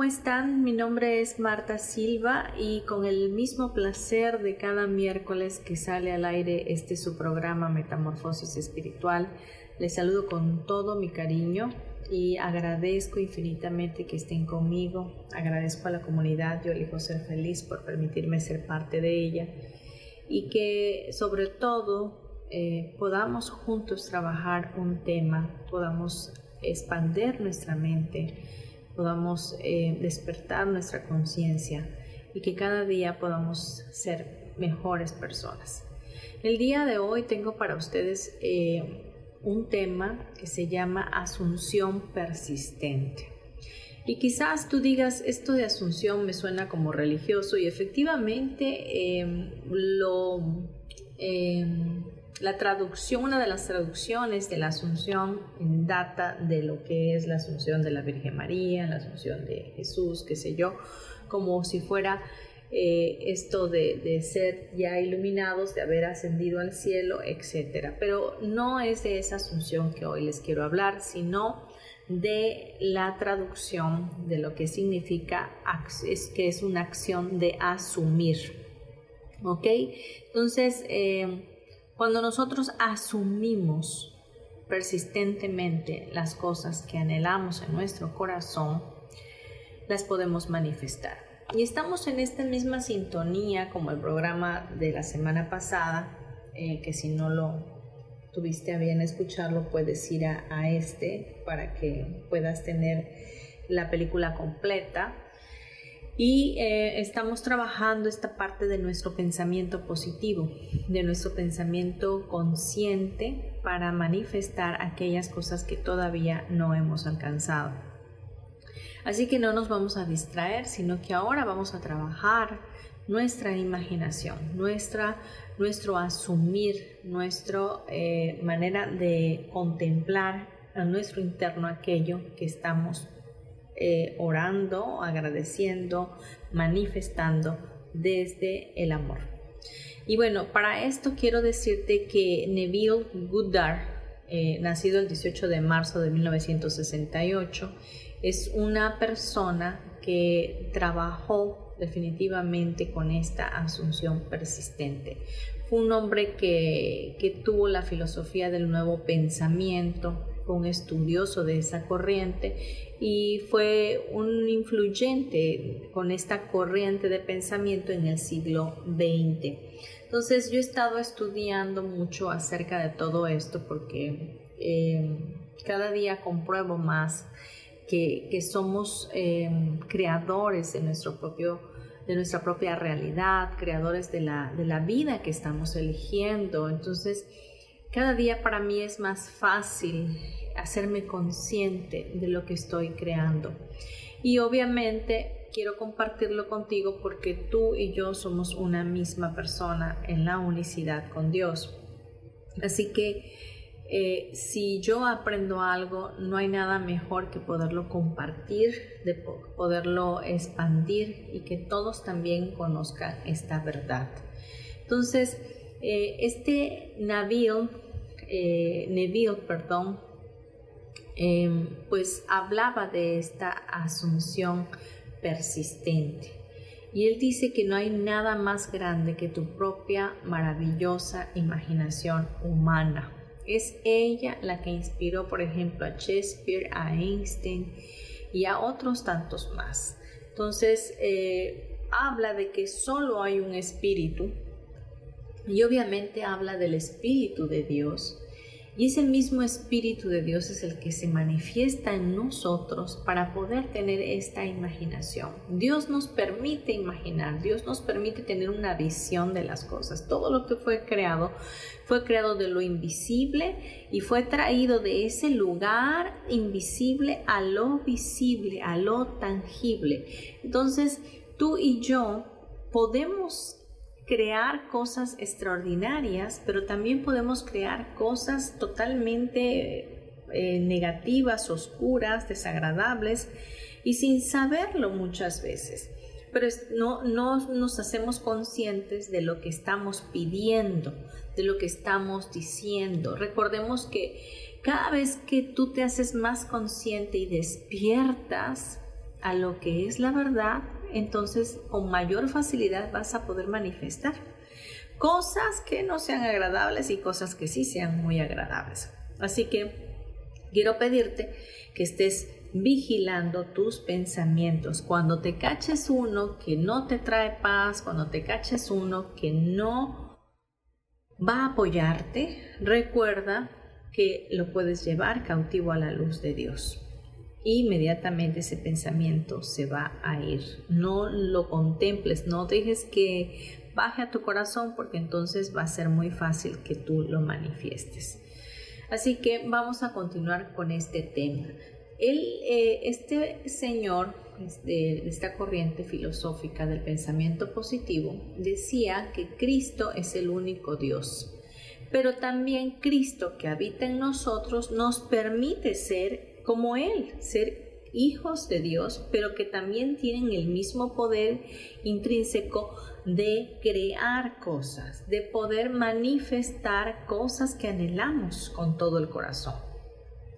¿Cómo están? Mi nombre es Marta Silva y con el mismo placer de cada miércoles que sale al aire este su programa Metamorfosis Espiritual, les saludo con todo mi cariño y agradezco infinitamente que estén conmigo, agradezco a la comunidad, yo elijo ser feliz por permitirme ser parte de ella y que sobre todo eh, podamos juntos trabajar un tema, podamos expander nuestra mente podamos eh, despertar nuestra conciencia y que cada día podamos ser mejores personas. El día de hoy tengo para ustedes eh, un tema que se llama asunción persistente. Y quizás tú digas, esto de asunción me suena como religioso y efectivamente em, lo la traducción, una de las traducciones de la Asunción data de lo que es la Asunción de la Virgen María, la Asunción de Jesús, qué sé yo, como si fuera eh, esto de, ser ya iluminados, de haber ascendido al cielo, etc. Pero no es de esa Asunción que hoy les quiero hablar, sino de la traducción de lo que significa que es una acción de asumir. ¿Ok? Entonces, eh, cuando nosotros asumimos persistentemente las cosas que anhelamos en nuestro corazón, las podemos manifestar. Y estamos en esta misma sintonía como el programa de la semana pasada, eh, que si no lo tuviste a bien escucharlo, puedes ir a este para que puedas tener la película completa y eh, estamos trabajando esta parte de nuestro pensamiento positivo, de nuestro pensamiento consciente para manifestar aquellas cosas que todavía no hemos alcanzado. Así que no nos vamos a distraer, sino que ahora vamos a trabajar nuestra imaginación, nuestra, nuestro asumir, nuestra eh, manera de contemplar a nuestro interno aquello que estamos eh, orando, agradeciendo, manifestando desde el amor. Y bueno, para esto quiero decirte que Neville Goddard, eh, nacido el 18 de marzo de 1968, es una persona que trabajó definitivamente con esta asunción persistente. Fue un hombre que, que tuvo la filosofía del nuevo pensamiento, un estudioso de esa corriente y fue un influyente con esta corriente de pensamiento en el siglo XX. Entonces yo he estado estudiando mucho acerca de todo esto porque eh, cada día compruebo más que, somos eh, creadores de nuestro propio de nuestra propia realidad, creadores de la, de la vida que estamos eligiendo. Entonces, cada día para mí es más fácil hacerme consciente de lo que estoy creando. Y obviamente quiero compartirlo contigo porque tú y yo somos una misma persona en la unicidad con Dios. Así que eh, si yo aprendo algo, no hay nada mejor que poderlo compartir, de poderlo expandir y que todos también conozcan esta verdad. Entonces, eh, este Nabil, eh, Neville, perdón, em, pues hablaba de esta asunción persistente. Y él dice que no hay nada más grande que tu propia maravillosa imaginación humana. Es ella la que inspiró, por ejemplo, a Shakespeare, a Einstein y a otros tantos más. Entonces, eh, habla de que solo hay un espíritu y obviamente habla del espíritu de Dios y ese mismo Espíritu de Dios es el que se manifiesta en nosotros para poder tener esta imaginación. Dios nos permite imaginar, Dios nos permite tener una visión de las cosas. Todo lo que fue creado fue creado de lo invisible y fue traído de ese lugar invisible a lo visible, a lo tangible. Entonces, tú y yo podemos crear cosas extraordinarias, pero también podemos crear cosas totalmente eh, negativas, oscuras, desagradables y sin saberlo muchas veces. Pero no, no nos hacemos conscientes de lo que estamos pidiendo, de lo que estamos diciendo. Recordemos que cada vez que tú te haces más consciente y despiertas a lo que es la verdad, entonces con mayor facilidad vas a poder manifestar cosas que no sean agradables y cosas que sí sean muy agradables. Así que quiero pedirte que estés vigilando tus pensamientos. Cuando te caches uno que no te trae paz, cuando te caches uno que no va a apoyarte, recuerda que lo puedes llevar cautivo a la luz de Dios inmediatamente ese pensamiento se va a ir. No lo contemples, no dejes que baje a tu corazón porque entonces va a ser muy fácil que tú lo manifiestes. Así que vamos a continuar con este tema. Eh, este señor de esta corriente filosófica del pensamiento positivo decía que Cristo es el único Dios pero también Cristo que habita en nosotros nos permite ser como Él, ser hijos de Dios, pero que también tienen el mismo poder intrínseco de crear cosas, de poder manifestar cosas que anhelamos con todo el corazón.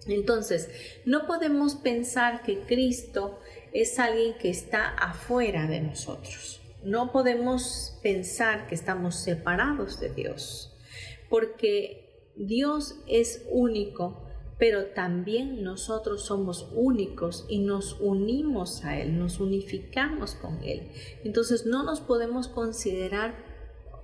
Entonces, no podemos pensar que Cristo es alguien que está afuera de nosotros. No podemos pensar que estamos separados de Dios, porque Dios es único pero también nosotros somos únicos y nos unimos a Él, nos unificamos con Él. Entonces no nos podemos considerar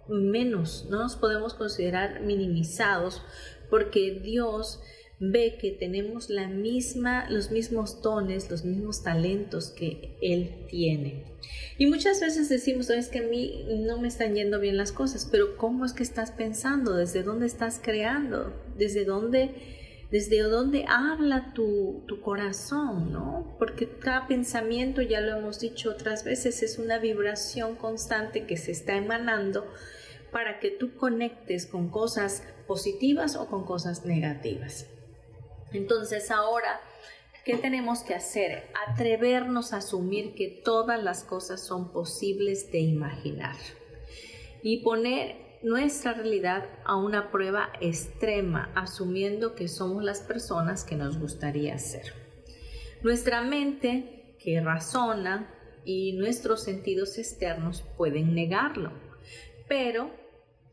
menos, no nos podemos considerar minimizados porque Dios ve que tenemos la misma, los mismos dones, los mismos talentos que Él tiene. Y muchas veces decimos, es que a mí no me están yendo bien las cosas, pero ¿cómo es que estás pensando? ¿Desde dónde estás creando? ¿Desde dónde desde dónde habla tu, tu, corazón, ¿no? Porque cada pensamiento, ya lo hemos dicho otras veces, es una vibración constante que se está emanando para que tú conectes con cosas positivas o con cosas negativas. Entonces ahora, ¿qué tenemos que hacer? Atrevernos a asumir que todas las cosas son posibles de imaginar y poner nuestra realidad a una prueba extrema, asumiendo que somos las personas que nos gustaría ser. Nuestra mente, que razona, y nuestros sentidos externos pueden negarlo, pero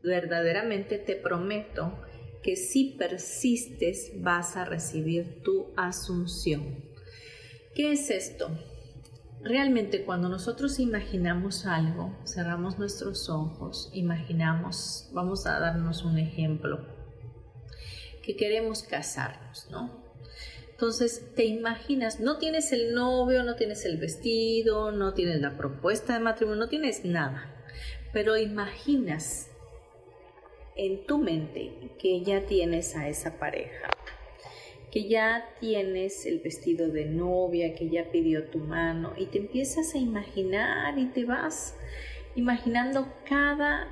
verdaderamente te prometo que si persistes vas a recibir tu asunción. ¿Qué es esto? Realmente cuando nosotros imaginamos algo, cerramos nuestros ojos, imaginamos, vamos a darnos un ejemplo, que queremos casarnos, ¿no? Entonces te imaginas, no tienes el novio, no tienes el vestido, no tienes la propuesta de matrimonio, no tienes nada, pero imaginas en tu mente que ya tienes a esa pareja que ya tienes el vestido de novia, que ya pidió tu mano y te empiezas a imaginar y te vas imaginando cada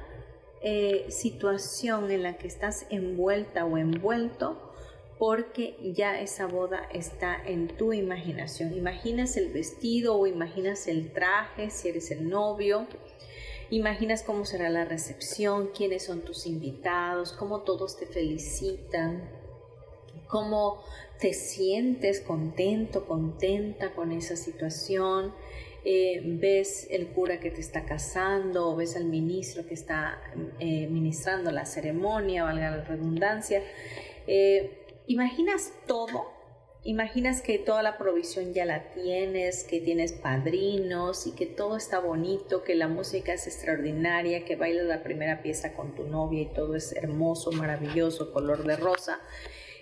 eh, situación en la que estás envuelta o envuelto porque ya esa boda está en tu imaginación. Imaginas el vestido o imaginas el traje si eres el novio. Imaginas cómo será la recepción, quiénes son tus invitados, cómo todos te felicitan, cómo te sientes contento, contenta con esa situación. Eh, ves el cura que te está casando o ves al ministro que está eh, ministrando la ceremonia, valga la redundancia. Eh, imaginas todo imaginas que toda la provisión ya la tienes, que tienes padrinos y que todo está bonito, que la música es extraordinaria, que bailas la primera pieza con tu novia y todo es hermoso, maravilloso, color de rosa.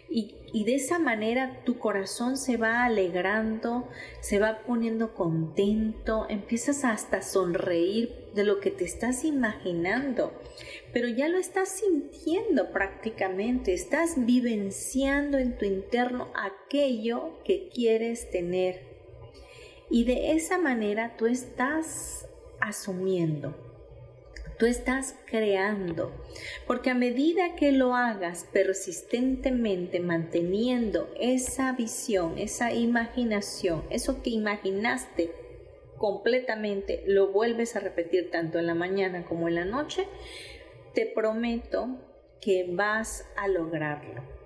Y, de esa manera tu corazón se va alegrando, se va poniendo contento, empiezas hasta a sonreír de lo que te estás imaginando, pero ya lo estás sintiendo prácticamente, estás vivenciando en tu interno aquello que quieres tener. Y de esa manera tú estás asumiendo Tú estás creando, porque a medida que lo hagas persistentemente, manteniendo esa visión, esa imaginación, eso que imaginaste completamente, lo vuelves a repetir tanto en la mañana como en la noche, te prometo que vas a lograrlo.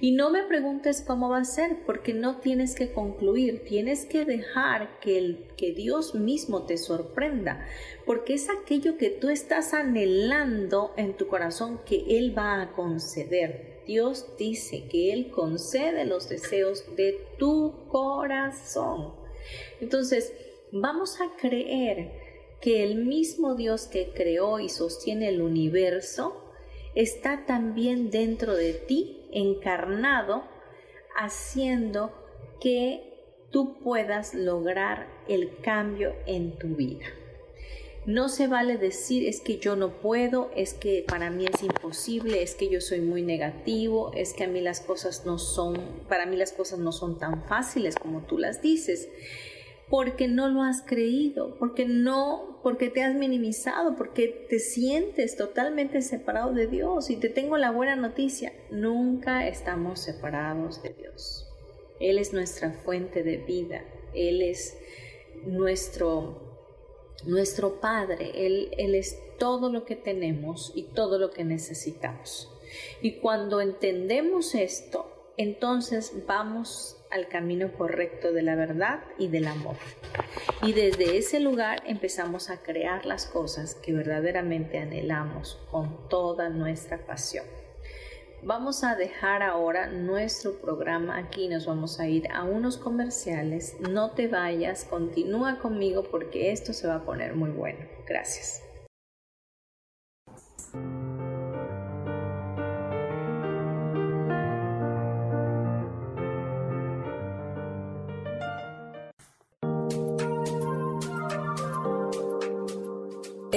Y no me preguntes cómo va a ser, porque no tienes que concluir, tienes que dejar que, el, que Dios mismo te sorprenda, porque es aquello que tú estás anhelando en tu corazón que Él va a conceder. Dios dice que Él concede los deseos de tu corazón. Entonces, vamos a creer que el mismo Dios que creó y sostiene el universo está también dentro de ti encarnado haciendo que tú puedas lograr el cambio en tu vida. No se vale decir es que yo no puedo, es que para mí es imposible, es que yo soy muy negativo, es que a mí las cosas no son, para mí las cosas no son tan fáciles como tú las dices porque no lo has creído, porque no, porque te has minimizado, porque te sientes totalmente separado de Dios. Y te tengo la buena noticia, nunca estamos separados de Dios. Él es nuestra fuente de vida, Él es nuestro, nuestro Padre, Él, Él es todo lo que tenemos y todo lo que necesitamos. Y cuando entendemos esto, entonces vamos al camino correcto de la verdad y del amor. Y desde ese lugar empezamos a crear las cosas que verdaderamente anhelamos con toda nuestra pasión. Vamos a dejar ahora nuestro programa aquí, nos vamos a ir a unos comerciales. No te vayas, continúa conmigo porque esto se va a poner muy bueno. Gracias.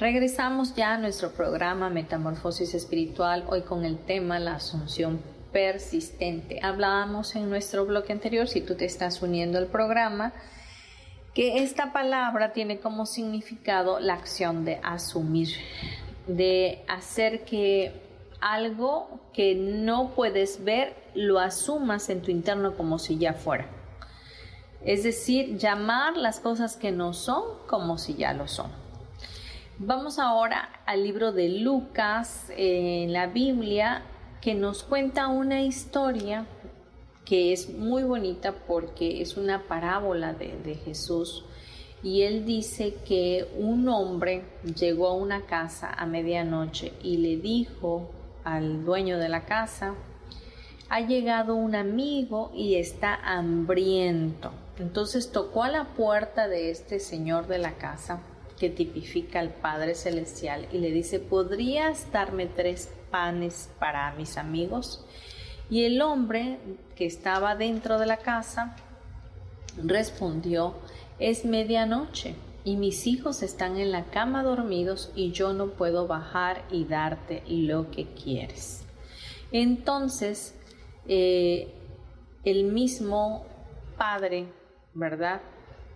Regresamos ya a nuestro programa Metamorfosis Espiritual, hoy con el tema la asunción persistente. Hablábamos en nuestro bloque anterior, si tú te estás uniendo al programa, que esta palabra tiene como significado la acción de asumir, de hacer que algo que no puedes ver lo asumas en tu interno como si ya fuera. Es decir, llamar las cosas que no son como si ya lo son. Vamos ahora al libro de Lucas en la Biblia que nos cuenta una historia que es muy bonita porque es una parábola de, Jesús y él dice que un hombre llegó a una casa a medianoche y le dijo al dueño de la casa, ha llegado un amigo y está hambriento. Entonces tocó a la puerta de este señor de la casa que tipifica al Padre Celestial y le dice, ¿podrías darme tres panes para mis amigos? Y el hombre que estaba dentro de la casa respondió, es medianoche y mis hijos están en la cama dormidos y yo no puedo bajar y darte lo que quieres. Entonces, eh, el mismo Padre, ¿verdad?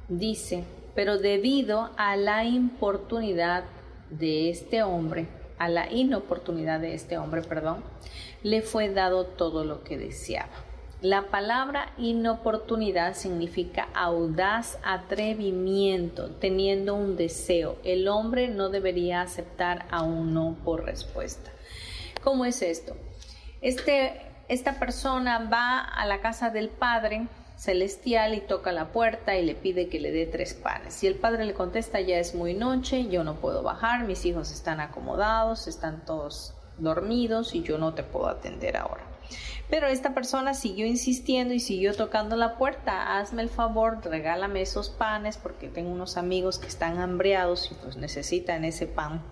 Dice, pero debido a la importunidad de este hombre, a la inoportunidad de este hombre, perdón, le fue dado todo lo que deseaba. La palabra inoportunidad significa audaz atrevimiento, teniendo un deseo. El hombre no debería aceptar a un no por respuesta. ¿Cómo es esto? Este, esta persona va a la casa del Padre celestial y toca la puerta y le pide que le dé tres panes. Y el padre le contesta, ya es muy noche, yo no puedo bajar, mis hijos están acomodados, están todos dormidos y yo no te puedo atender ahora. Pero esta persona siguió insistiendo y siguió tocando la puerta. Hazme el favor, regálame esos panes porque tengo unos amigos que están hambriados y pues necesitan ese pan.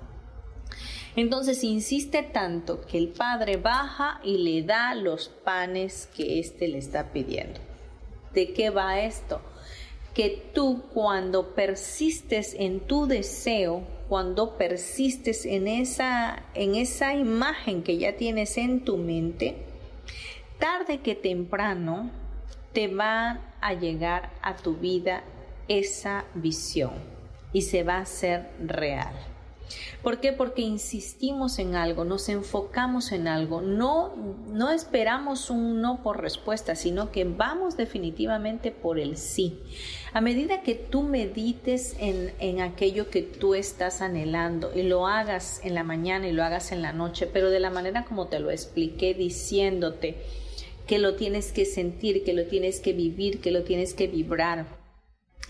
Entonces insiste tanto que el padre baja y le da los panes que éste le está pidiendo. ¿De qué va esto? Que tú cuando persistes en tu deseo, cuando persistes en esa, en esa imagen que ya tienes en tu mente, tarde que temprano te va a llegar a tu vida esa visión y se va a hacer real. ¿Por qué? Porque insistimos en algo, nos enfocamos en algo, no, no esperamos un no por respuesta, sino que vamos definitivamente por el sí. A medida que tú medites en, en aquello que tú estás anhelando y lo hagas en la mañana y lo hagas en la noche, pero de la manera como te lo expliqué, diciéndote que lo tienes que sentir, que lo tienes que vivir, que lo tienes que vibrar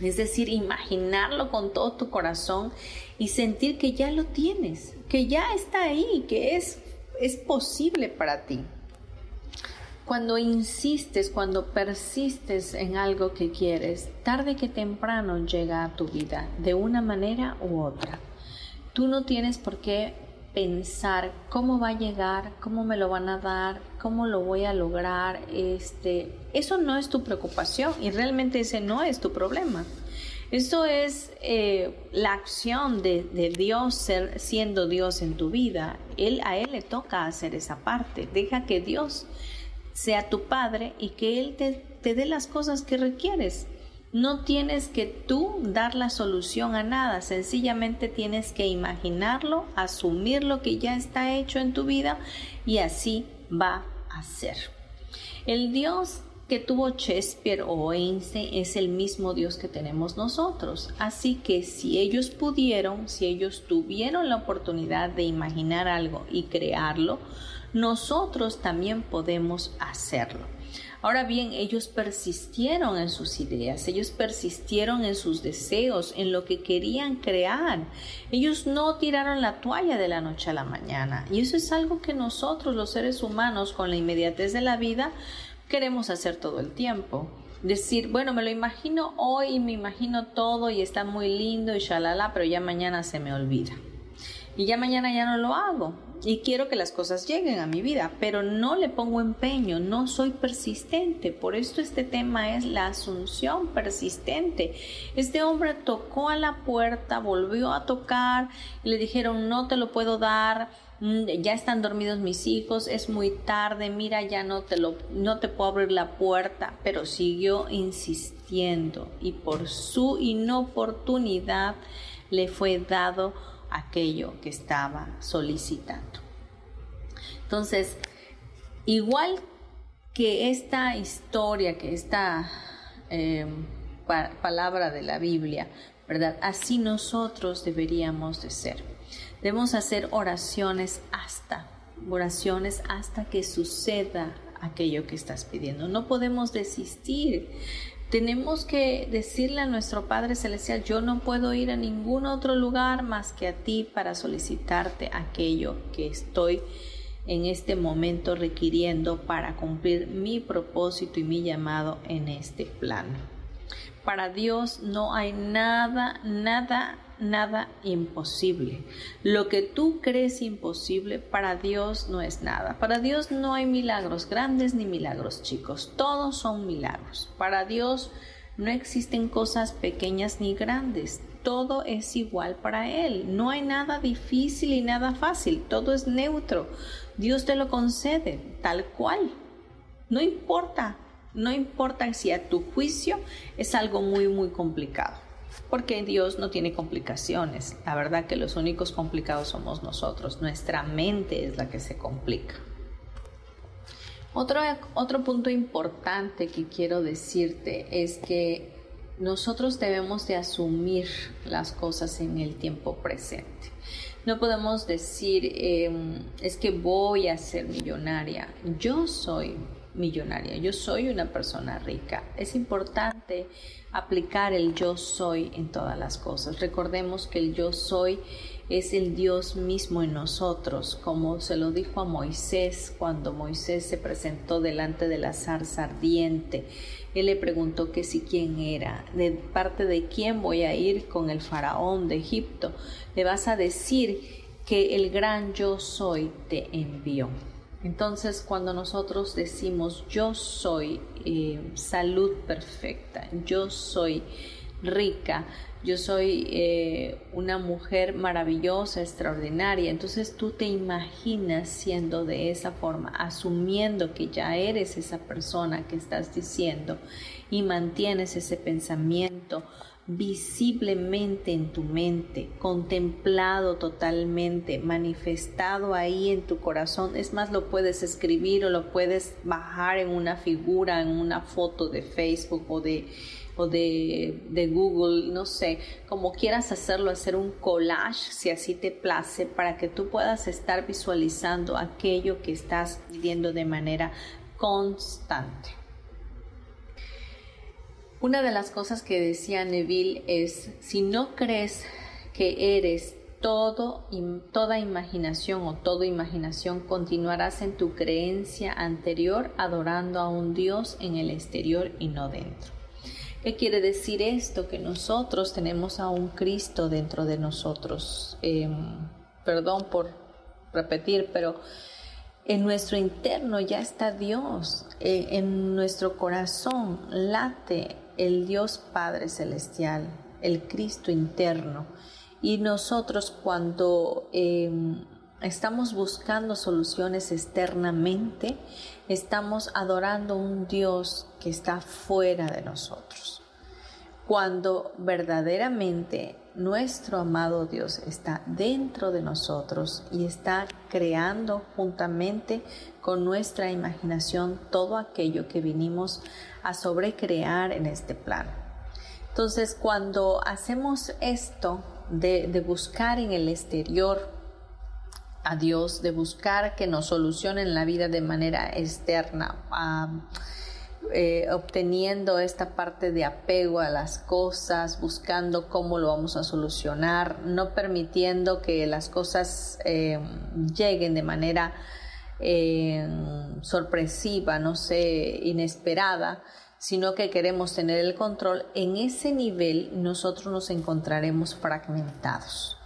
es decir, imaginarlo con todo tu corazón y sentir que ya lo tienes, que ya está ahí, que es, es posible para ti. Cuando insistes, cuando persistes en algo que quieres, tarde que temprano llega a tu vida, de una manera u otra. Tú no tienes por qué pensar cómo va a llegar, cómo me lo van a dar, cómo lo voy a lograr, este, eso no es tu preocupación y realmente ese no es tu problema. Eso es eh, la acción de, Dios ser, siendo Dios en tu vida. Él, a Él le toca hacer esa parte. Deja que Dios sea tu Padre y que Él te, te dé las cosas que requieres. No tienes que tú dar la solución a nada, sencillamente tienes que imaginarlo, asumir lo que ya está hecho en tu vida y así va a ser. El Dios que tuvo Shakespeare o Einstein es el mismo Dios que tenemos nosotros. Así que si ellos pudieron, si ellos tuvieron la oportunidad de imaginar algo y crearlo, nosotros también podemos hacerlo. Ahora bien, ellos persistieron en sus ideas, ellos persistieron en sus deseos, en lo que querían crear. Ellos no tiraron la toalla de la noche a la mañana. Y eso es algo que nosotros, los seres humanos, con la inmediatez de la vida, queremos hacer todo el tiempo. Decir, bueno, me lo imagino hoy me imagino todo y está muy lindo y shalala, pero ya mañana se me olvida. Y ya mañana ya no lo hago y quiero que las cosas lleguen a mi vida, pero no le pongo empeño, no soy persistente. Por esto este tema es la asunción persistente. Este hombre tocó a la puerta, volvió a tocar, le dijeron no te lo puedo dar, mm, ya están dormidos mis hijos, es muy tarde, mira ya no te lo no te puedo abrir la puerta, pero siguió insistiendo y por su inoportunidad le fue dado aquello que estaba solicitando. Entonces, igual que esta historia, que esta em, palabra de la Biblia, ¿verdad? Así nosotros deberíamos de ser. Debemos hacer oraciones hasta, oraciones hasta que suceda aquello que estás pidiendo. No podemos desistir. Tenemos que decirle a nuestro Padre Celestial, yo no puedo ir a ningún otro lugar más que a ti para solicitarte aquello que estoy en este momento requiriendo para cumplir mi propósito y mi llamado en este plano. Para Dios no hay nada, nada, nada imposible. Lo que tú crees imposible, para Dios no es nada. Para Dios no hay milagros grandes ni milagros chicos. Todos son milagros. Para Dios no existen cosas pequeñas ni grandes. Todo es igual para Él. No hay nada difícil y nada fácil. Todo es neutro. Dios te lo concede tal cual. No importa, no importa si a tu juicio es algo muy, muy complicado. Porque Dios no tiene complicaciones. La verdad que los únicos complicados somos nosotros. Nuestra mente es la que se complica. Otro, otro punto importante que quiero decirte es que nosotros debemos de asumir las cosas en el tiempo presente. No podemos decir, em, es que voy a ser millonaria. Yo soy millonaria, yo soy una persona rica. Es importante aplicar el yo soy en todas las cosas. Recordemos que el yo soy es el Dios mismo en nosotros, como se lo dijo a Moisés cuando Moisés se presentó delante de la zarza ardiente. Él le preguntó que si quién era, de parte de quién voy a ir con el faraón de Egipto. Le vas a decir que el gran yo soy te envió. Entonces, cuando nosotros decimos yo soy eh, salud perfecta, yo soy rica, yo soy eh, una mujer maravillosa, extraordinaria, entonces tú te imaginas siendo de esa forma, asumiendo que ya eres esa persona que estás diciendo y mantienes ese pensamiento visiblemente en tu mente, contemplado totalmente, manifestado ahí en tu corazón. Es más, lo puedes escribir o lo puedes bajar en una figura, en una foto de Facebook o de, o de, Google, no sé, como quieras hacerlo, hacer un collage si así te place, para que tú puedas estar visualizando aquello que estás viendo de manera constante. Una de las cosas que decía Neville es, si no crees que eres todo, toda imaginación o toda imaginación, continuarás en tu creencia anterior adorando a un Dios en el exterior y no dentro. ¿Qué quiere decir esto? Que nosotros tenemos a un Cristo dentro de nosotros. Em, perdón por repetir, pero en nuestro interno ya está Dios. Eh, en nuestro corazón late el Dios Padre Celestial, el Cristo interno. Y nosotros cuando em, estamos buscando soluciones externamente, estamos adorando un Dios que está fuera de nosotros. Cuando verdaderamente nuestro amado Dios está dentro de nosotros y está creando juntamente con nuestra imaginación todo aquello que vinimos a sobrecrear en este plan. Entonces, cuando hacemos esto de, buscar en el exterior a Dios, de buscar que nos solucionen la vida de manera externa, eh, obteniendo esta parte de apego a las cosas, buscando cómo lo vamos a solucionar, no permitiendo que las cosas eh, lleguen de manera eh, sorpresiva, no sé, inesperada, sino que queremos tener el control, en ese nivel nosotros nos encontraremos fragmentados.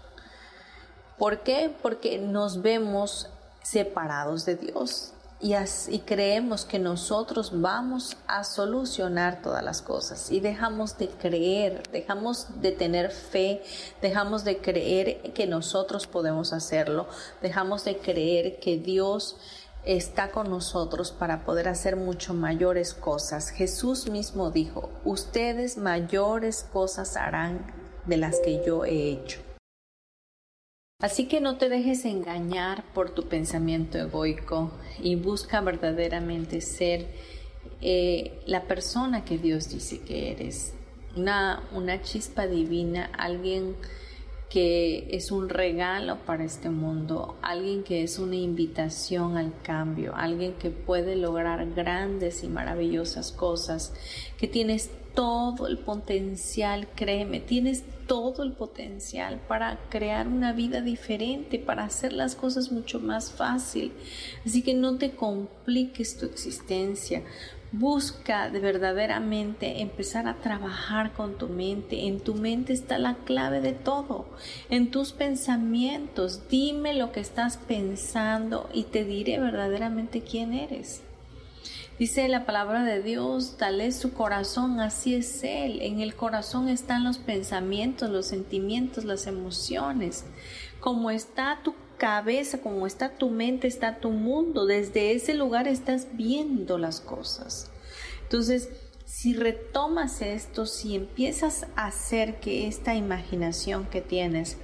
¿Por qué? Porque nos vemos separados de Dios y, creemos que nosotros vamos a solucionar todas las cosas y dejamos de creer, dejamos de tener fe, dejamos de creer que nosotros podemos hacerlo, dejamos de creer que Dios está con nosotros para poder hacer mucho mayores cosas. Jesús mismo dijo, ustedes mayores cosas harán de las que yo he hecho. Así que no te dejes engañar por tu pensamiento egoico y busca verdaderamente ser eh, la persona que Dios dice que eres. Una, una chispa divina, alguien que es un regalo para este mundo, alguien que es una invitación al cambio, alguien que puede lograr grandes y maravillosas cosas, que tienes todo el potencial, créeme, tienes todo el potencial para crear una vida diferente, para hacer las cosas mucho más fácil. Así que no te compliques tu existencia. Busca de verdaderamente empezar a trabajar con tu mente. En tu mente está la clave de todo. En tus pensamientos. Dime lo que estás pensando y te diré verdaderamente quién eres. Dice la palabra de Dios, tal es su corazón, así es Él. En el corazón están los pensamientos, los sentimientos, las emociones. Como está tu cabeza, como está tu mente, está tu mundo. Desde ese lugar estás viendo las cosas. Entonces, si retomas esto, si empiezas a hacer que esta imaginación que tienes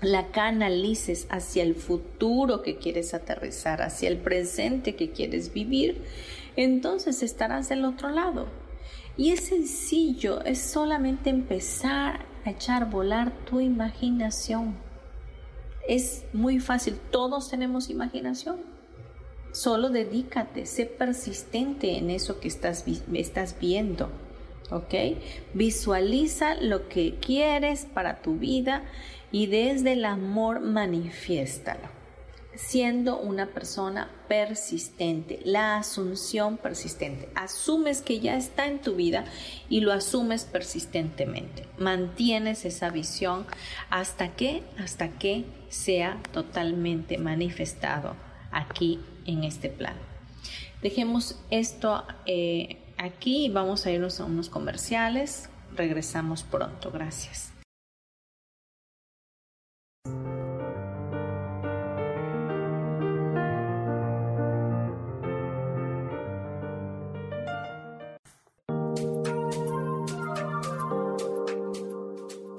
la canalices hacia el futuro que quieres aterrizar, hacia el presente que quieres vivir, entonces estarás del otro lado. Y es sencillo, es solamente empezar a echar volar tu imaginación. Es muy fácil, todos tenemos imaginación. Solo dedícate, sé persistente en eso que estás, estás viendo. ¿Ok? Visualiza lo que quieres para tu vida y desde el amor manifiéstalo siendo una persona persistente, la asunción persistente. Asumes que ya está en tu vida y lo asumes persistentemente. Mantienes esa visión hasta que, hasta que sea totalmente manifestado aquí en este plano. Dejemos esto eh, aquí y vamos a irnos a unos comerciales. Regresamos pronto. Gracias.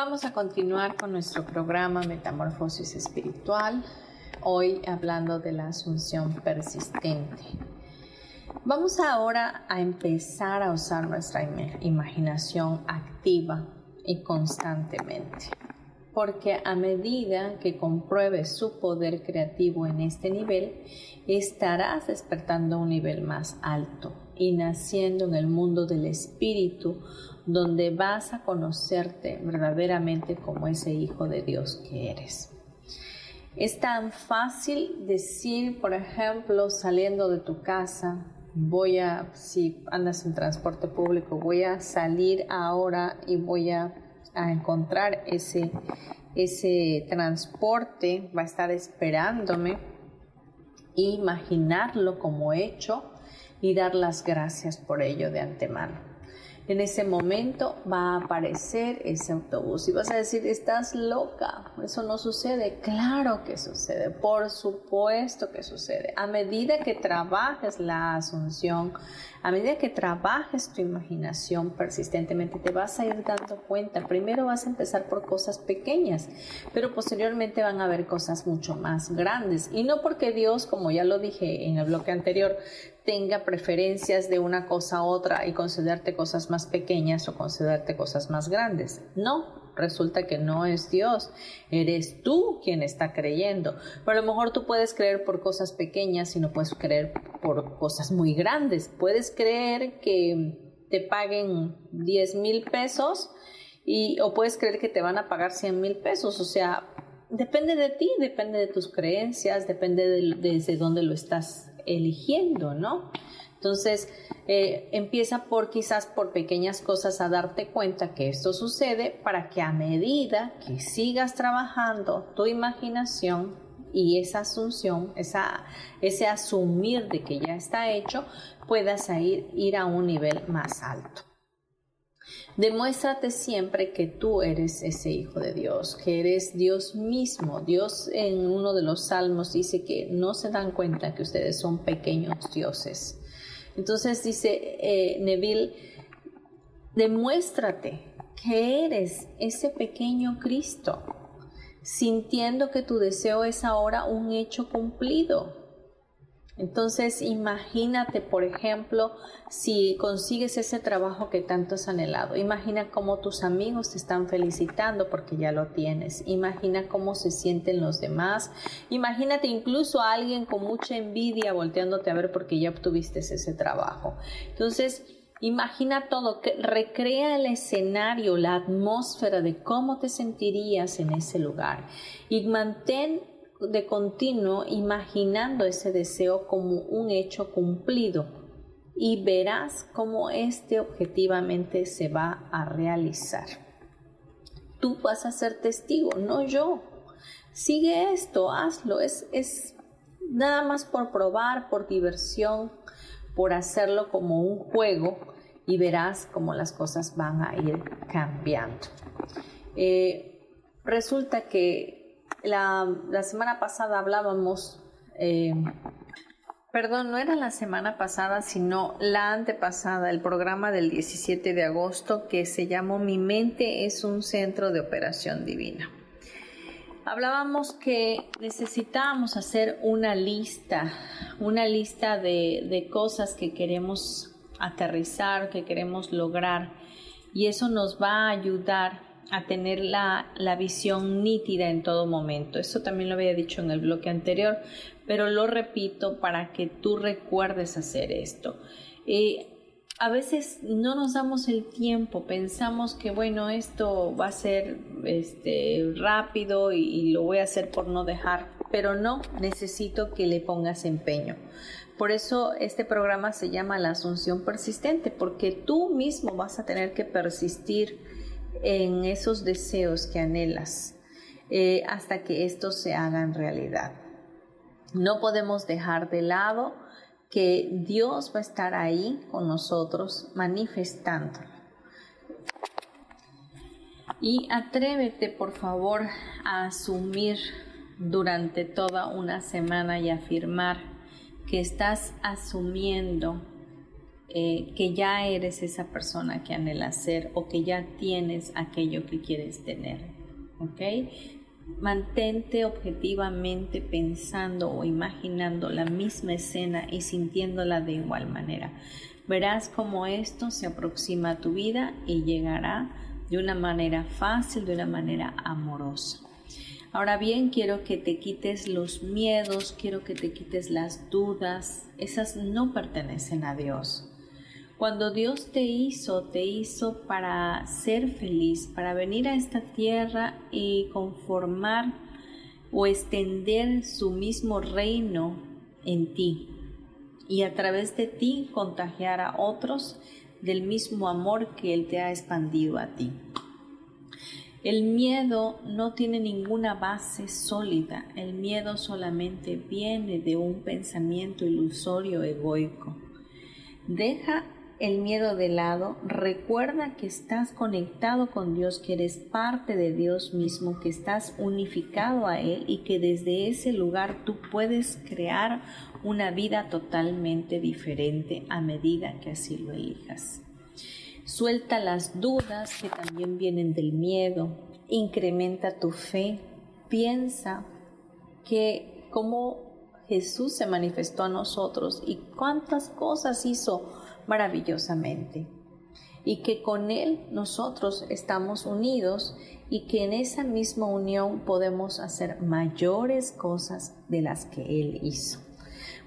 Vamos a continuar con nuestro programa Metamorfosis Espiritual, hoy hablando de la asunción persistente. Vamos ahora a empezar a usar nuestra imaginación activa y constantemente, porque a medida que compruebes su poder creativo en este nivel, estarás despertando un nivel más alto y naciendo en el mundo del espíritu donde vas a conocerte verdaderamente como ese hijo de Dios que eres. Es tan fácil decir, por ejemplo, saliendo de tu casa, voy a, si andas en transporte público, voy a salir ahora y voy a, encontrar ese, ese transporte, va a estar esperándome, imaginarlo como hecho y dar las gracias por ello de antemano. En ese momento va a aparecer ese autobús y vas a decir, estás loca, eso no sucede. Claro que sucede, por supuesto que sucede. A medida que trabajes la asunción, a medida que trabajes tu imaginación persistentemente, te vas a ir dando cuenta. Primero vas a empezar por cosas pequeñas, pero posteriormente van a haber cosas mucho más grandes. Y no porque Dios, como ya lo dije en el bloque anterior, tenga preferencias de una cosa a otra y concederte cosas más pequeñas o concederte cosas más grandes. No, resulta que no es Dios, eres tú quien está creyendo. Pero a lo mejor tú puedes creer por cosas pequeñas y no puedes creer por cosas muy grandes. Puedes creer que te paguen 10 mil pesos y, o puedes creer que te van a pagar 100 mil pesos. O sea, depende de ti, depende de tus creencias, depende de, desde dónde lo estás eligiendo, ¿no? Entonces, eh, empieza por quizás por pequeñas cosas a darte cuenta que esto sucede para que a medida que sigas trabajando tu imaginación y esa asunción, esa, ese asumir de que ya está hecho, puedas ir, ir a un nivel más alto. Demuéstrate siempre que tú eres ese hijo de Dios, que eres Dios mismo. Dios en uno de los salmos dice que no se dan cuenta que ustedes son pequeños dioses. Entonces dice eh, Neville, demuéstrate que eres ese pequeño Cristo, sintiendo que tu deseo es ahora un hecho cumplido entonces, imagínate, por ejemplo, si consigues ese trabajo que tanto has anhelado. Imagina cómo tus amigos te están felicitando porque ya lo tienes. Imagina cómo se sienten los demás. Imagínate incluso a alguien con mucha envidia volteándote a ver porque ya obtuviste ese trabajo. Entonces, Imagina todo, recrea el escenario, la atmósfera de cómo te sentirías en ese lugar y mantén de continuo imaginando ese deseo como un hecho cumplido y verás cómo este objetivamente se va a realizar. Tú vas a ser testigo, no yo. Sigue esto, hazlo, es, es nada más por probar, por diversión, por hacerlo como un juego y verás cómo las cosas van a ir cambiando. Eh, resulta que la, semana pasada hablábamos, eh, perdón, no era la semana pasada, sino la antepasada, el programa del 17 de agosto que se llamó Mi mente es un centro de operación divina. Hablábamos que necesitábamos hacer una lista, una lista de, de cosas que queremos aterrizar, que queremos lograr, y eso nos va a ayudar a tener la, visión nítida en todo momento. Eso también lo había dicho en el bloque anterior, pero lo repito para que tú recuerdes hacer esto. Eh, a veces no nos damos el tiempo, pensamos que bueno, esto va a ser este, rápido y lo voy a hacer por no dejar, pero no, necesito que le pongas empeño. Por eso este programa se llama la asunción persistente, porque tú mismo vas a tener que persistir en esos deseos que anhelas eh, hasta que estos se hagan realidad. No podemos dejar de lado que Dios va a estar ahí con nosotros manifestando. Y atrévete, por favor, a asumir durante toda una semana y afirmar que estás asumiendo eh, que ya eres esa persona que anhela ser o que ya tienes aquello que quieres tener. ¿Ok? Mantente objetivamente pensando o imaginando la misma escena y sintiéndola de igual manera. Verás cómo esto se aproxima a tu vida y llegará de una manera fácil, de una manera amorosa. Ahora bien, quiero que te quites los miedos, quiero que te quites las dudas. Esas no pertenecen a Dios. Cuando Dios te hizo, te hizo para ser feliz, para venir a esta tierra y conformar o extender su mismo reino en ti y a través de ti contagiar a otros del mismo amor que Él te ha expandido a ti. El miedo no tiene ninguna base sólida, el miedo solamente viene de un pensamiento ilusorio egoico. Deja el miedo de lado, recuerda que estás conectado con Dios, que eres parte de Dios mismo, que estás unificado a Él y que desde ese lugar tú puedes crear una vida totalmente diferente a medida que así lo elijas. Suelta las dudas que también vienen del miedo, incrementa tu fe, piensa que como Jesús se manifestó a nosotros y cuántas cosas hizo maravillosamente. Y que con Él nosotros estamos unidos y que en esa misma unión podemos hacer mayores cosas de las que Él hizo.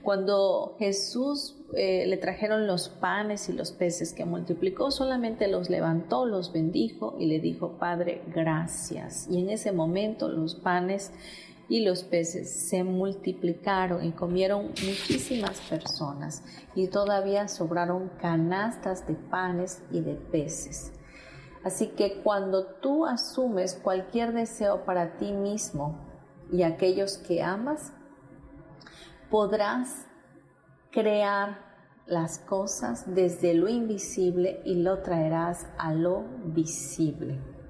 Cuando Jesús eh, le trajeron los panes y los peces que multiplicó, solamente los levantó, los bendijo y le dijo, Padre, gracias. Y en ese momento los panes y los peces se multiplicaron y comieron muchísimas personas y todavía sobraron canastas de panes y de peces. Así que cuando tú asumes cualquier deseo para ti mismo y aquellos que amas, podrás crear las cosas desde lo invisible y lo traerás a lo visible.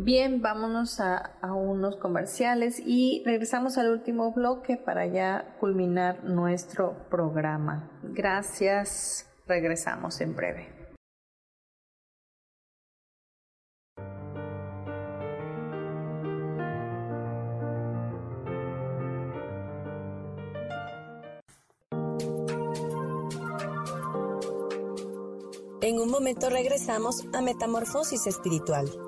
Bien, vámonos a, unos comerciales y regresamos al último bloque para ya culminar nuestro programa. Gracias, regresamos en breve. En un momento regresamos a Metamorfosis Espiritual.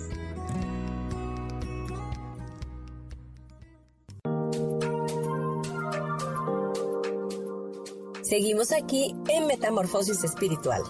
Seguimos aquí en Metamorfosis Espiritual.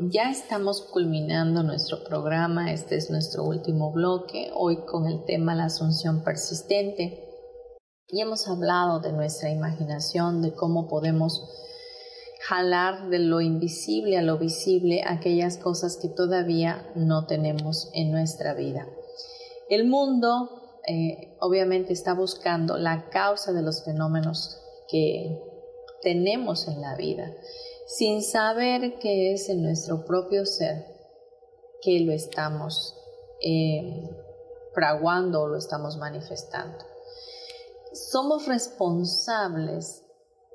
Ya estamos culminando nuestro programa, este es nuestro último bloque, hoy con el tema la asunción persistente. Y hemos hablado de nuestra imaginación, de cómo podemos jalar de lo invisible a lo visible aquellas cosas que todavía no tenemos en nuestra vida. El mundo eh, obviamente está buscando la causa de los fenómenos que tenemos en la vida, sin saber que es en nuestro propio ser que lo estamos eh, fraguando o lo estamos manifestando somos responsables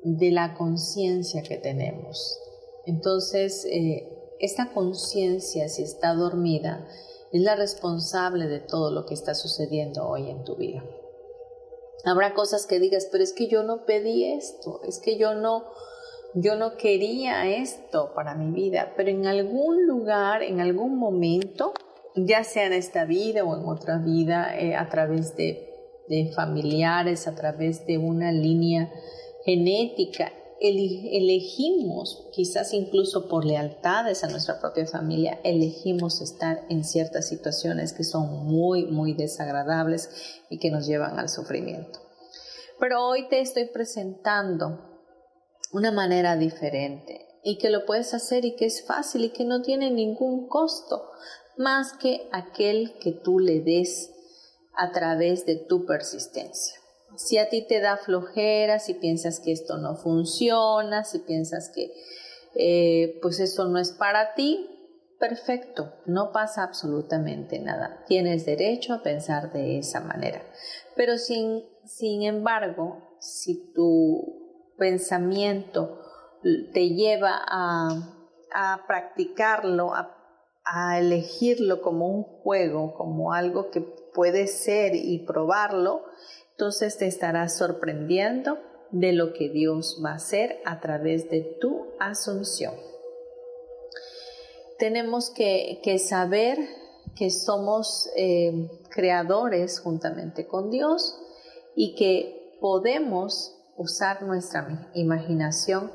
de la conciencia que tenemos. Entonces, eh, esta conciencia, si está dormida, es la responsable de todo lo que está sucediendo hoy en tu vida. Habrá cosas que digas, pero es que yo no pedí esto, es que yo no, yo no quería esto para mi vida, pero en algún lugar, en algún momento, ya sea en esta vida o en otra vida, eh, a través de de familiares, a través de una línea genética. Elegimos, quizás incluso por lealtades a nuestra propia familia, elegimos estar en ciertas situaciones que son muy, muy desagradables y que nos llevan al sufrimiento. Pero hoy te estoy presentando una manera diferente y que lo puedes hacer y que es fácil y que no tiene ningún costo más que aquel que tú le des a través de tu persistencia. Si a ti te da flojera, si piensas que esto no funciona, si piensas que eh, pues eso no es para ti, perfecto, no pasa absolutamente nada. Tienes derecho a pensar de esa manera. Pero sin, sin embargo, si tu pensamiento te lleva a, a practicarlo, a, a elegirlo como un juego, como algo que puede ser y probarlo, entonces te estarás sorprendiendo de lo que Dios va a hacer a través de tu asunción. Tenemos que, saber que somos eh, creadores juntamente con Dios y que podemos usar nuestra imaginación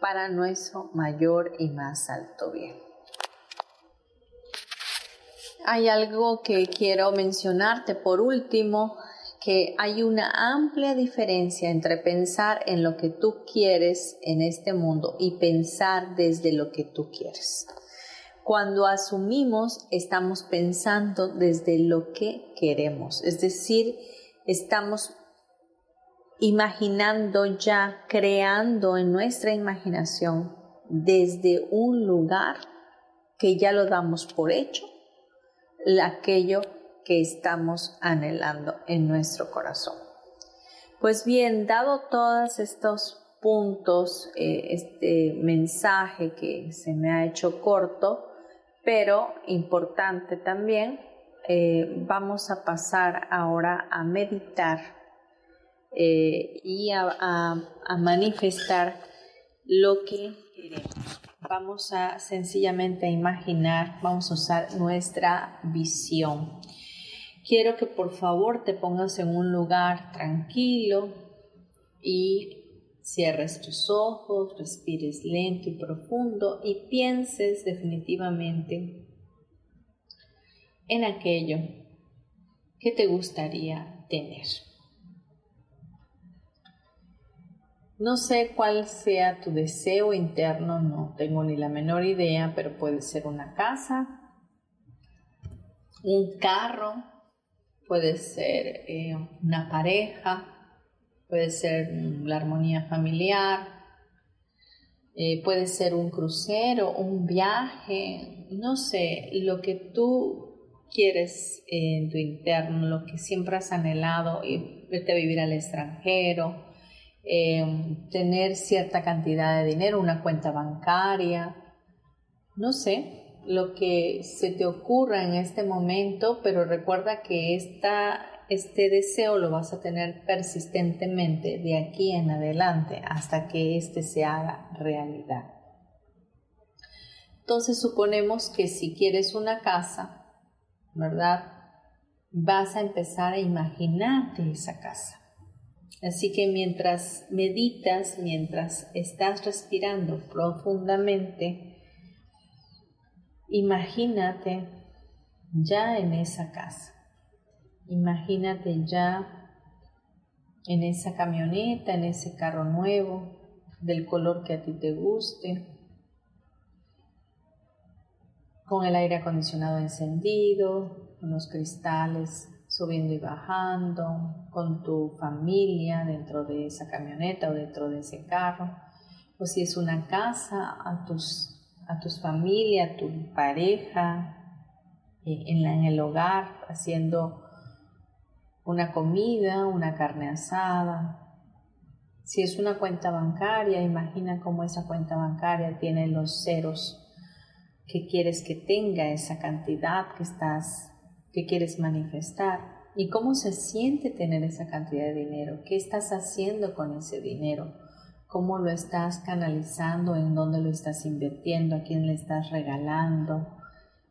para nuestro mayor y más alto bien. Hay algo que quiero mencionarte por último, que hay una amplia diferencia entre pensar en lo que tú quieres en este mundo y pensar desde lo que tú quieres. Cuando asumimos, estamos pensando desde lo que queremos, es decir, estamos imaginando ya, creando en nuestra imaginación desde un lugar que ya lo damos por hecho, aquello que estamos anhelando en nuestro corazón. Pues bien, dado todos estos puntos, eh, este mensaje que se me ha hecho corto, pero importante también, eh, vamos a pasar ahora a meditar eh, y a, manifestar lo que queremos. Vamos a sencillamente imaginar, vamos a usar nuestra visión. Quiero que por favor te pongas en un lugar tranquilo y cierres tus ojos, respires lento y profundo y pienses definitivamente en aquello que te gustaría tener. No sé cuál sea tu deseo interno, no tengo ni la menor idea, pero puede ser una casa, un carro, puede ser eh, una pareja, puede ser la armonía familiar, eh, puede ser un crucero, un viaje, no sé, lo que tú quieres en tu interno, lo que siempre has anhelado, irte a vivir al extranjero, Em, tener cierta cantidad de dinero, una cuenta bancaria, no sé, lo que se te ocurra en este momento, pero recuerda que este deseo lo vas a tener persistentemente de aquí en adelante hasta que este se haga realidad. Entonces suponemos que si quieres una casa, ¿verdad? Vas a empezar a imaginarte esa casa. Así que mientras meditas, mientras estás respirando profundamente, imagínate ya en esa casa. Imagínate ya en esa camioneta, en ese carro nuevo, del color que a ti te guste, con el aire acondicionado encendido, con los cristales subiendo y bajando, con tu familia dentro de esa camioneta o dentro de ese carro, o si es una casa, a tus, a tus familia, a tu pareja, eh, en, en el hogar, haciendo una comida, una carne asada. Si es una cuenta bancaria, imagina cómo esa cuenta bancaria tiene los ceros que quieres que tenga esa cantidad que estás que quieres manifestar y cómo se siente tener esa cantidad de dinero, qué estás haciendo con ese dinero, cómo lo estás canalizando, en dónde lo estás invirtiendo, a quién le estás regalando,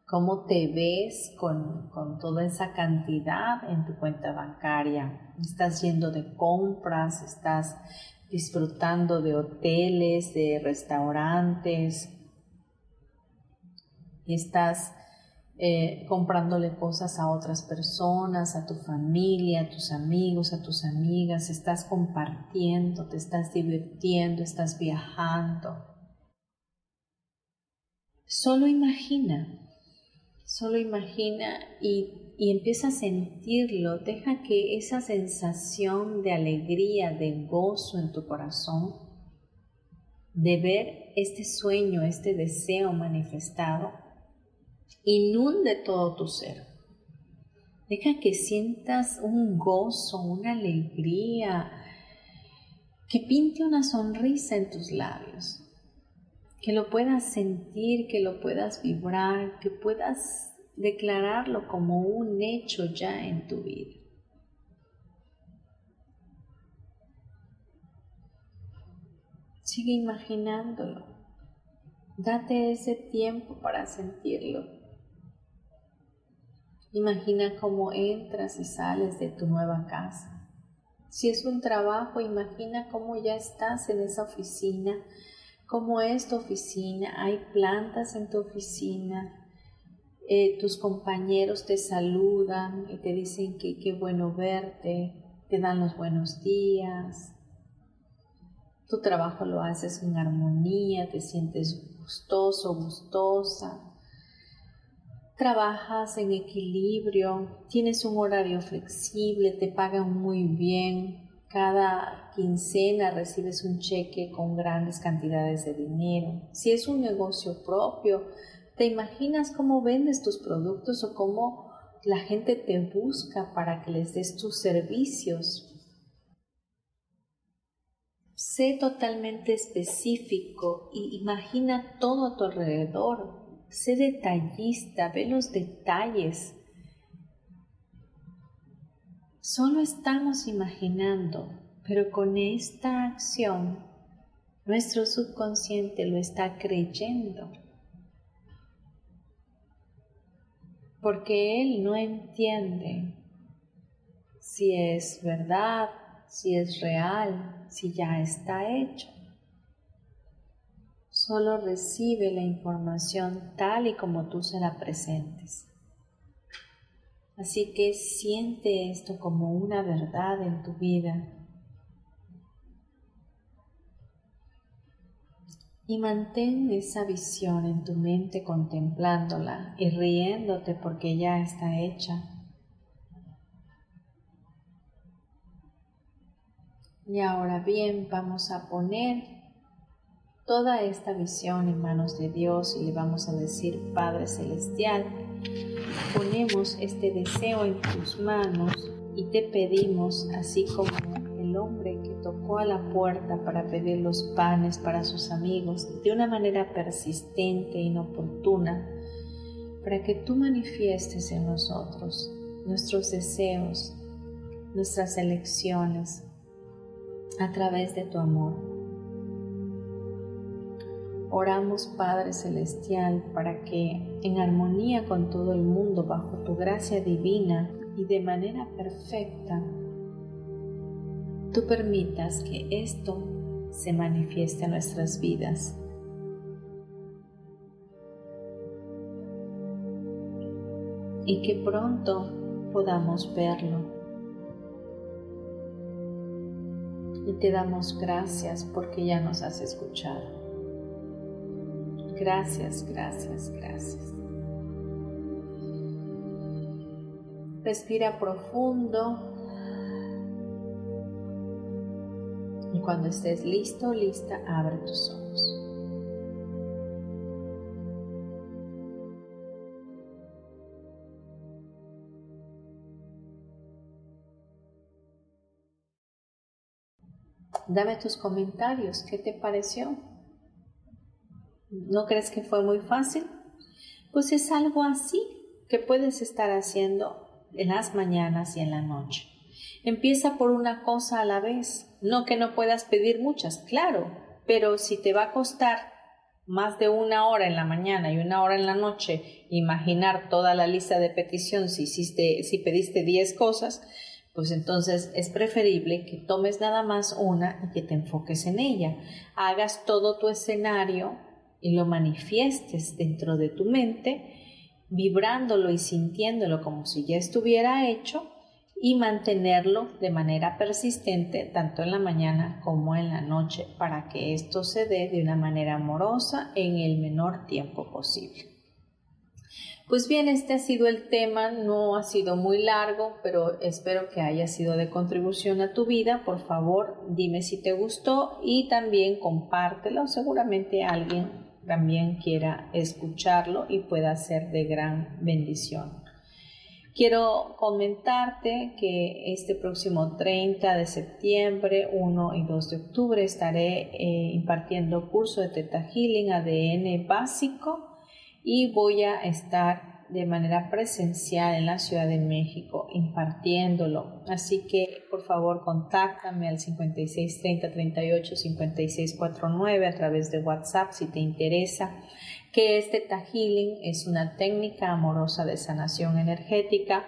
cómo te ves con, con toda esa cantidad en tu cuenta bancaria. Estás yendo de compras, estás disfrutando de hoteles, de restaurantes, estás eh, comprándole cosas a otras personas, a tu familia, a tus amigos, a tus amigas, estás compartiendo, te estás divirtiendo, estás viajando. Solo imagina, solo imagina y, y empieza a sentirlo, deja que esa sensación de alegría, de gozo en tu corazón, de ver este sueño, este deseo manifestado, inunde todo tu ser. Deja que sientas un gozo, una alegría, que pinte una sonrisa en tus labios, que lo puedas sentir, que lo puedas vibrar, que puedas declararlo como un hecho ya en tu vida. Sigue imaginándolo. Date ese tiempo para sentirlo. Imagina cómo entras y sales de tu nueva casa. Si es un trabajo, imagina cómo ya estás en esa oficina, cómo es tu oficina, hay plantas en tu oficina, eh, tus compañeros te saludan y te dicen que qué bueno verte, te dan los buenos días, tu trabajo lo haces en armonía, te sientes gustoso, gustosa. Trabajas en equilibrio, tienes un horario flexible, te pagan muy bien. Cada quincena recibes un cheque con grandes cantidades de dinero. Si es un negocio propio, ¿te imaginas cómo vendes tus productos o cómo la gente te busca para que les des tus servicios? Sé totalmente específico y imagina todo a tu alrededor. Sé detallista, ve los detalles. Solo estamos imaginando, pero con esta acción nuestro subconsciente lo está creyendo. Porque él no entiende si es verdad si es real, si ya está hecho. Solo recibe la información tal y como tú se la presentes. Así que siente esto como una verdad en tu vida y mantén esa visión en tu mente contemplándola y riéndote porque ya está hecha. Y ahora bien, vamos a poner toda esta visión en manos de Dios y le vamos a decir, Padre Celestial, ponemos este deseo en tus manos y te pedimos, así como el hombre que tocó a la puerta para pedir los panes para sus amigos de una manera persistente e inoportuna, para que tú manifiestes en nosotros nuestros deseos, nuestras elecciones, a través de tu amor. Oramos Padre Celestial para que en armonía con todo el mundo, bajo tu gracia divina y de manera perfecta, tú permitas que esto se manifieste en nuestras vidas. Y que pronto podamos verlo y te damos gracias porque ya nos has escuchado. Gracias, gracias, gracias. Respira profundo. Y cuando estés listo, lista, abre tus ojos. Dame tus comentarios, ¿qué te pareció? ¿No crees que fue muy fácil? Pues es algo así que puedes estar haciendo en las mañanas y en la noche. Empieza por una cosa a la vez. No que no puedas pedir muchas, claro, pero si te va a costar más de una hora en la mañana y una hora en la noche imaginar toda la lista de petición si hiciste, si pediste 10 cosas, pues entonces es preferible que tomes nada más una y que te enfoques en ella. Hagas todo tu escenario y lo manifiestes dentro de tu mente, vibrándolo y sintiéndolo como si ya estuviera hecho y mantenerlo de manera persistente tanto en la mañana como en la noche para que esto se dé de una manera amorosa en el menor tiempo posible. Pues bien, este ha sido el tema, no ha sido muy largo, pero espero que haya sido de contribución a tu vida. Por favor, dime si te gustó y también compártelo. Seguramente alguien también quiera escucharlo y pueda ser de gran bendición. Quiero comentarte que este próximo 30 de septiembre, 1 y 2 de octubre estaré eh, impartiendo curso de Teta Healing ADN básico y voy a estar de manera presencial en la Ciudad de México impartiéndolo. Así que por favor contáctame al 56 30 38 56 49 a través de WhatsApp si te interesa que este Healing es una técnica amorosa de sanación energética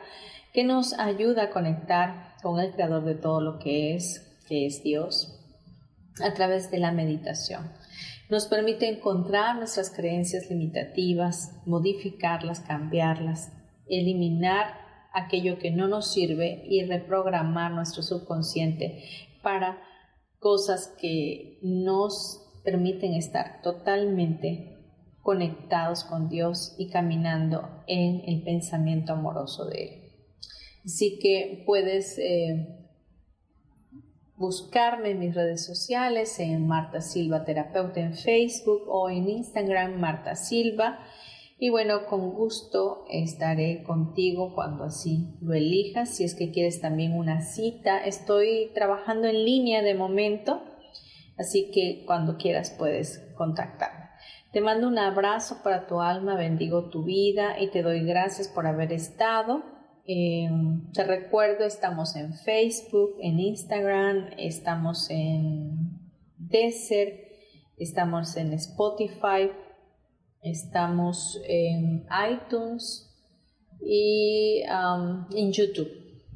que nos ayuda a conectar con el creador de todo lo que es, que es Dios, a través de la meditación. Nos permite encontrar nuestras creencias limitativas, modificarlas, cambiarlas, eliminar aquello que no nos sirve y reprogramar nuestro subconsciente para cosas que nos permiten estar totalmente conectados con Dios y caminando en el pensamiento amoroso de Él. Así que puedes eh, buscarme en mis redes sociales, en Marta Silva Terapeuta en Facebook o en Instagram Marta Silva. Y bueno, con gusto estaré contigo cuando así lo elijas. Si es que quieres también una cita, estoy trabajando en línea de momento, así que cuando quieras puedes contactarme. Te mando un abrazo para tu alma, bendigo tu vida y te doy gracias por haber estado. Em, te recuerdo, estamos en Facebook, en Instagram, estamos en Desert, estamos en Spotify, estamos en iTunes y en YouTube,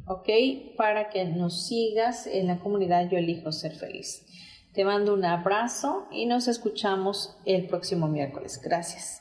¿ok? Para que nos sigas en la comunidad Yo elijo ser feliz. Te mando un abrazo y nos escuchamos el próximo miércoles. Gracias.